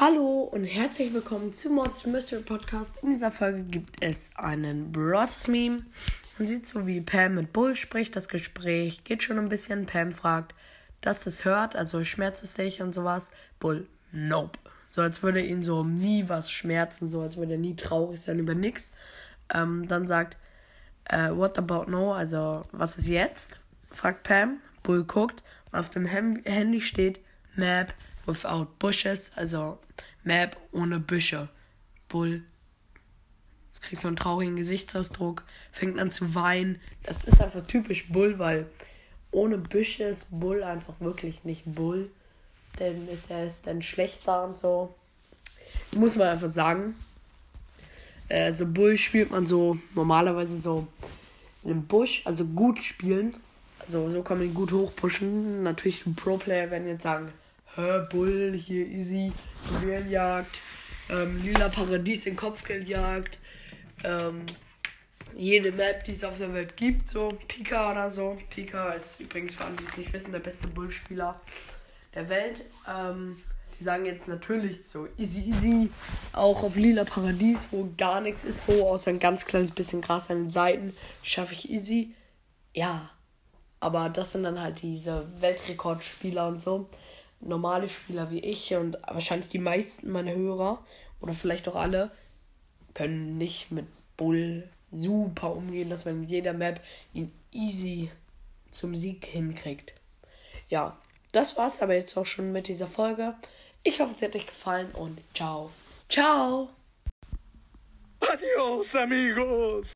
Hallo und herzlich willkommen zu Mods Mystery Podcast. In dieser Folge gibt es einen Bros Meme. Man sieht so, wie Pam mit Bull spricht. Das Gespräch geht schon ein bisschen. Pam fragt, dass es hört, also schmerzt es dich und sowas. Bull, nope. So als würde ihn so nie was schmerzen, so als würde er nie traurig sein über nichts. Ähm, dann sagt, äh, what about no? Also, was ist jetzt? fragt Pam. Bull guckt und auf dem Handy steht Map without bushes, also Map ohne Büsche. Bull kriegt so einen traurigen Gesichtsausdruck, fängt an zu weinen. Das ist einfach typisch Bull, weil ohne Büsche ist Bull einfach wirklich nicht Bull. Denn, ist er ist dann schlechter und so. Muss man einfach sagen. Äh, so Bull spielt man so normalerweise so in einem Busch, also gut spielen. Also so kann man ihn gut hochpushen. Natürlich Pro-Player werden jetzt sagen, Hä, Bull, hier easy, Juwelenjagd, ähm, Lila Paradies in Kopfgeldjagd, ähm, jede Map, die es auf der Welt gibt, so Pika oder so. Pika ist übrigens für alle, die es nicht wissen, der beste Bullspieler der Welt. Ähm, die sagen jetzt natürlich so easy, easy, auch auf Lila Paradies, wo gar nichts ist, so außer ein ganz kleines bisschen Gras an den Seiten, schaffe ich easy. Ja, aber das sind dann halt diese Weltrekordspieler und so normale Spieler wie ich und wahrscheinlich die meisten meiner Hörer oder vielleicht auch alle können nicht mit Bull super umgehen, dass man mit jeder Map ihn easy zum Sieg hinkriegt. Ja, das war's aber jetzt auch schon mit dieser Folge. Ich hoffe, es hat euch gefallen und ciao. Ciao. Adios, amigos.